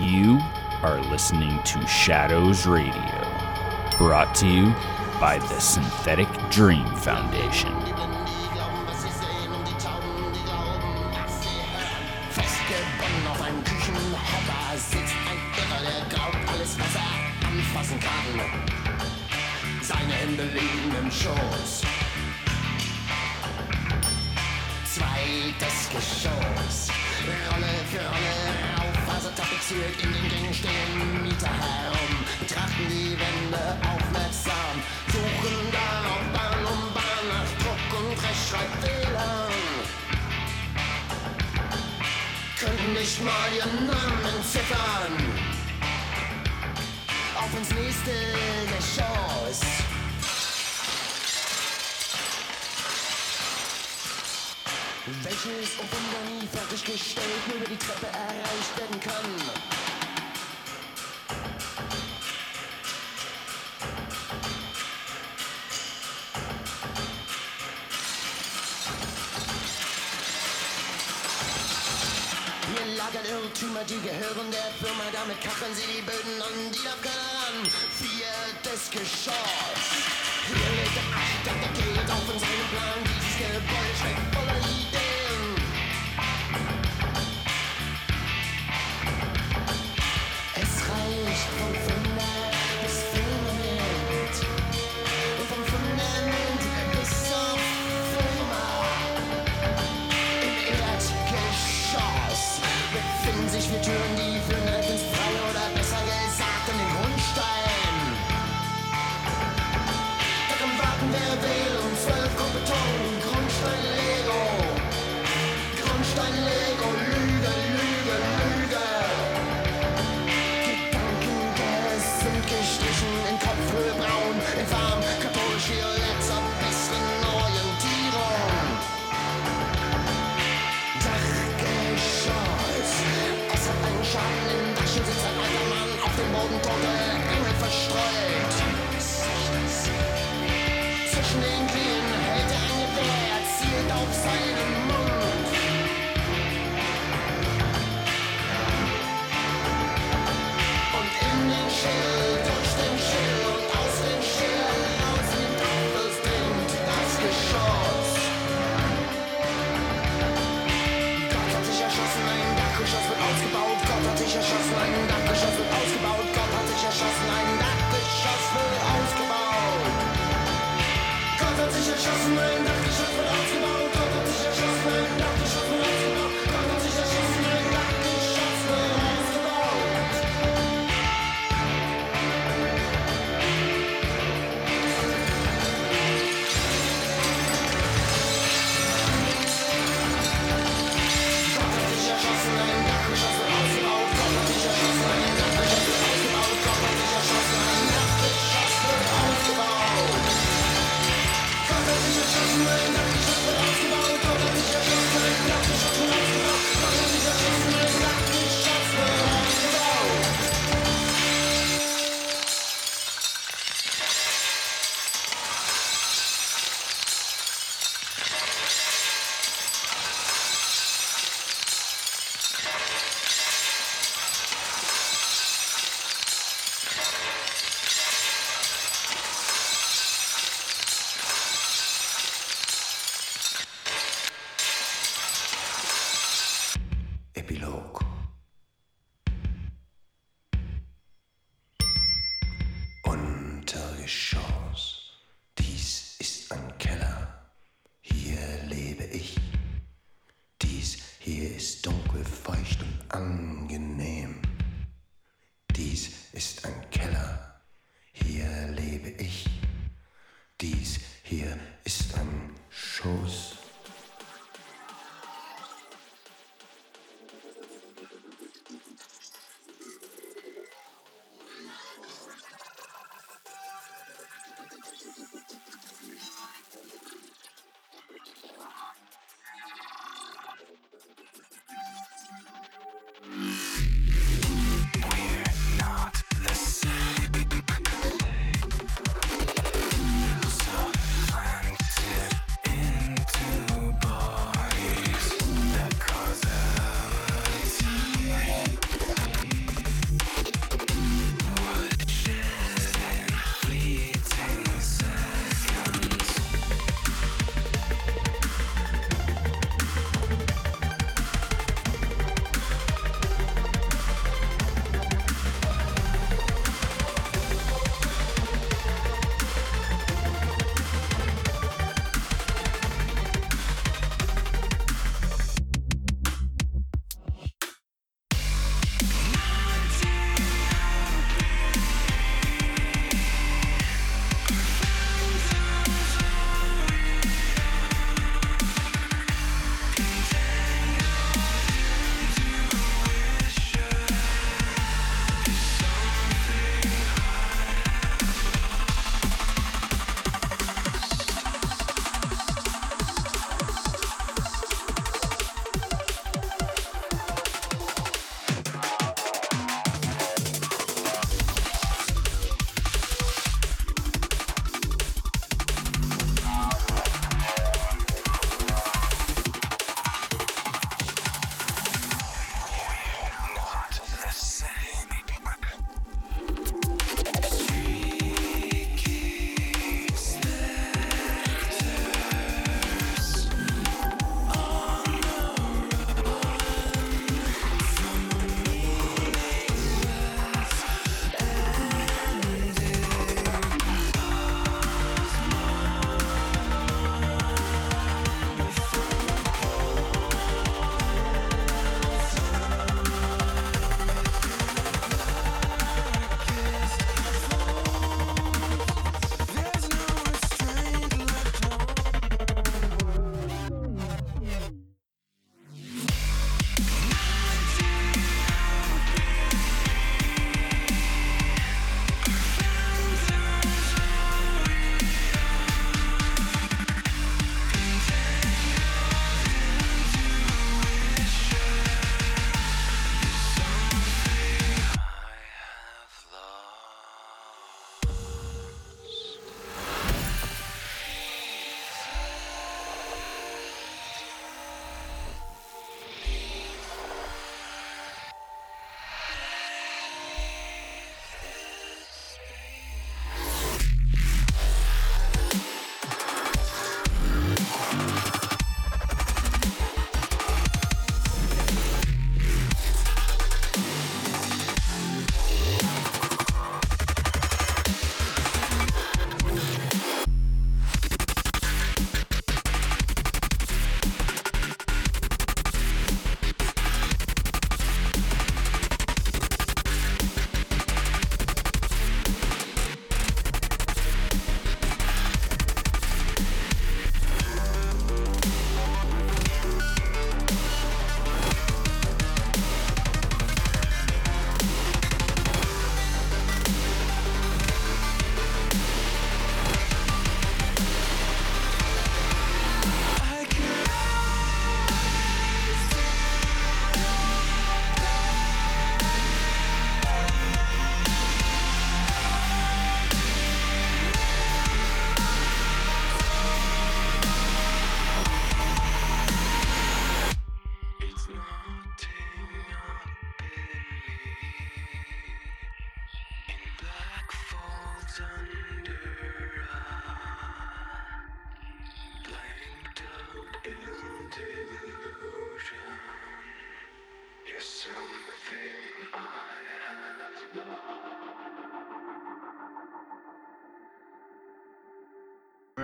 You are listening to Shadows Radio, brought to you by the Synthetic Dream Foundation. Seine Hände liegen im Schoß. Zweites Geschoss, Rolle für Rolle. tapeziert in den Gängen stehen Mieter herum, betrachten die Wände aufmerksam, suchen darauf Bahn um Bahn nach Druck und Rechtschreibfehlern. Könnten nicht mal ihren Namen ziffern. Auf ins nächste der Tschüss und Wunder nie fertiggestellt, nur über die Treppe erreicht werden kann. lagern Irrtümer, die gehören der Firma. Damit kappen sie die Böden an, die darf keiner ran. Viertes Geschoss. Hier liegt der Architekt, der Kehl auf in seinem Plan. Dieses Gebäude schmeckt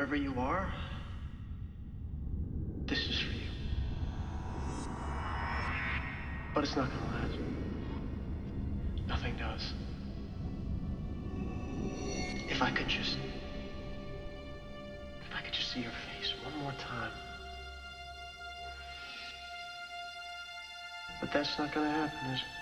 Wherever you are, this is for you. But it's not gonna last. Nothing does. If I could just. If I could just see your face one more time. But that's not gonna happen, is it?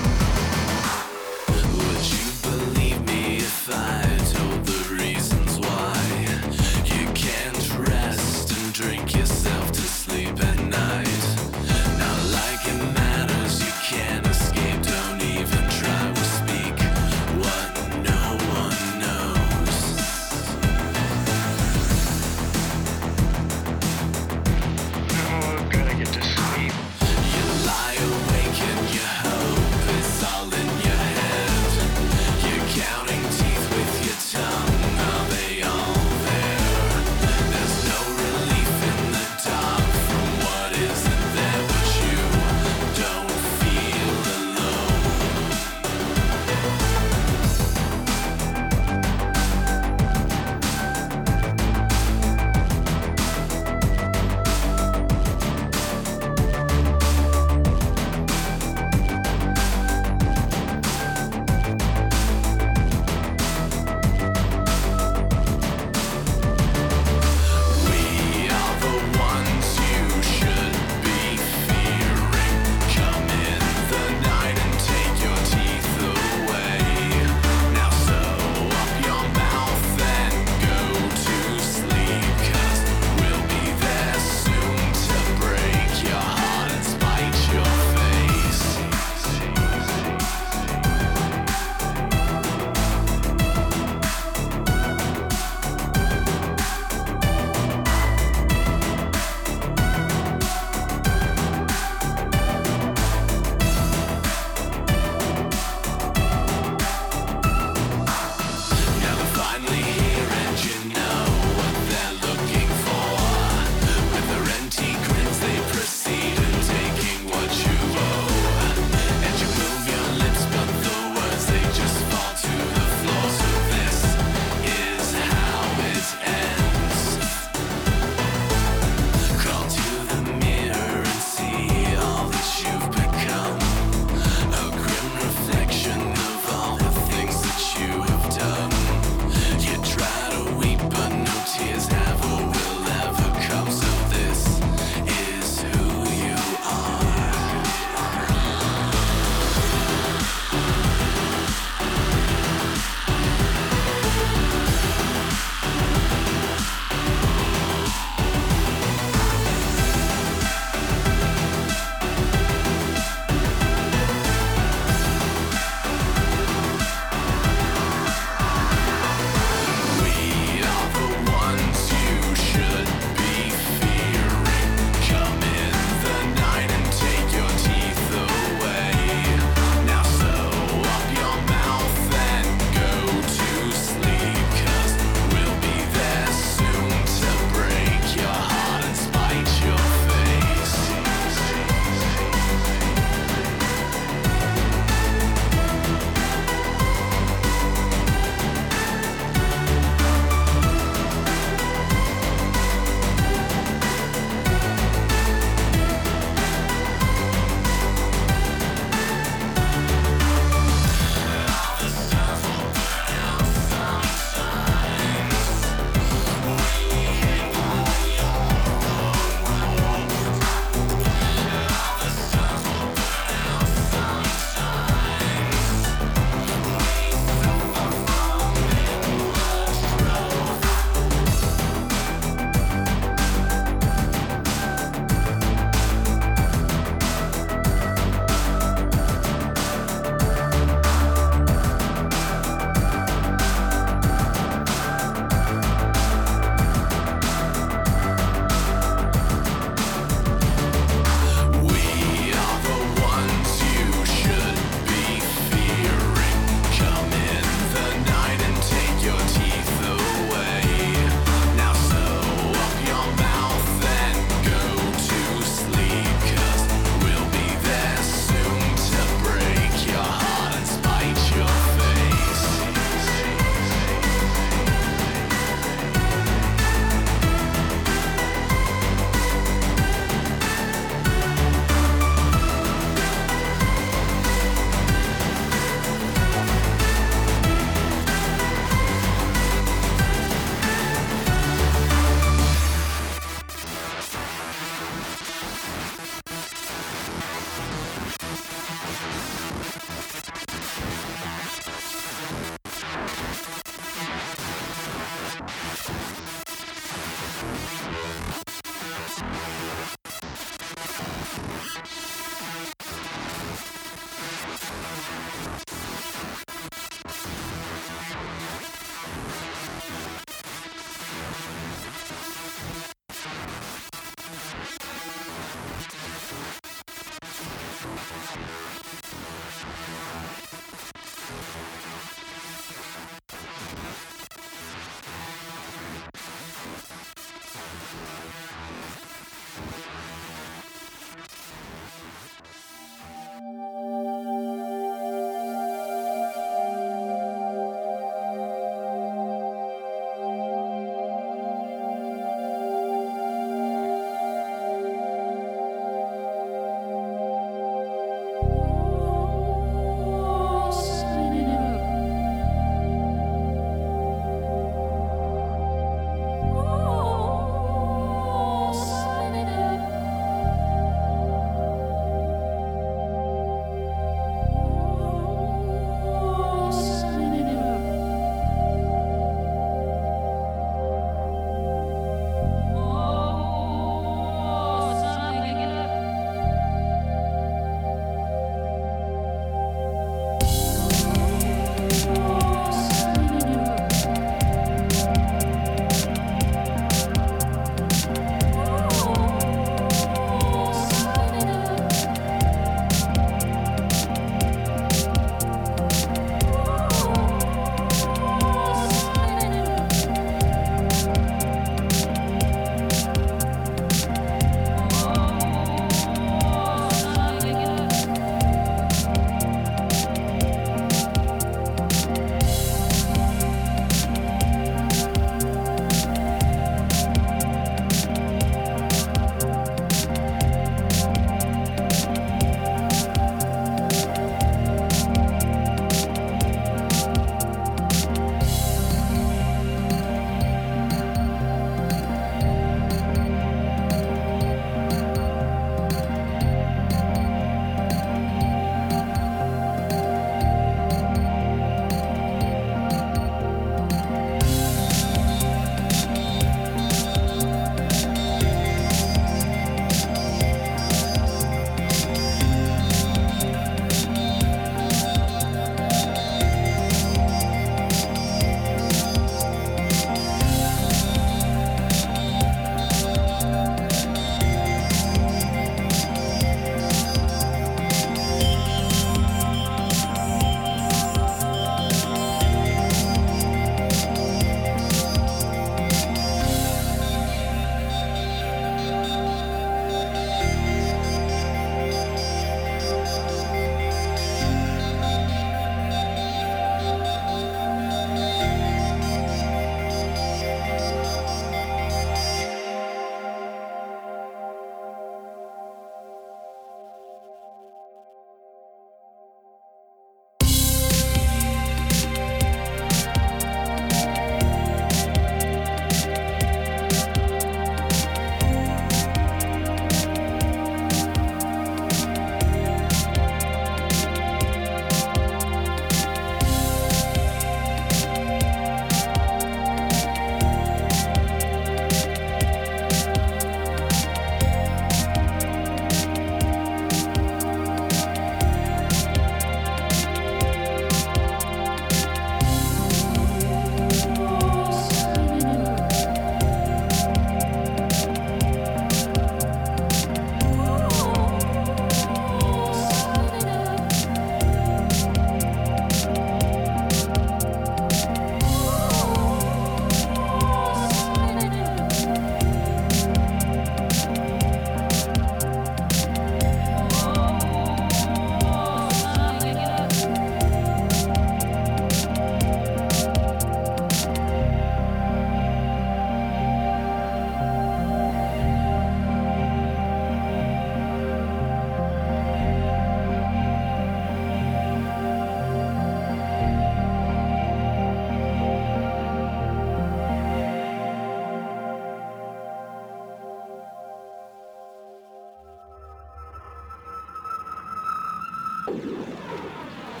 あ!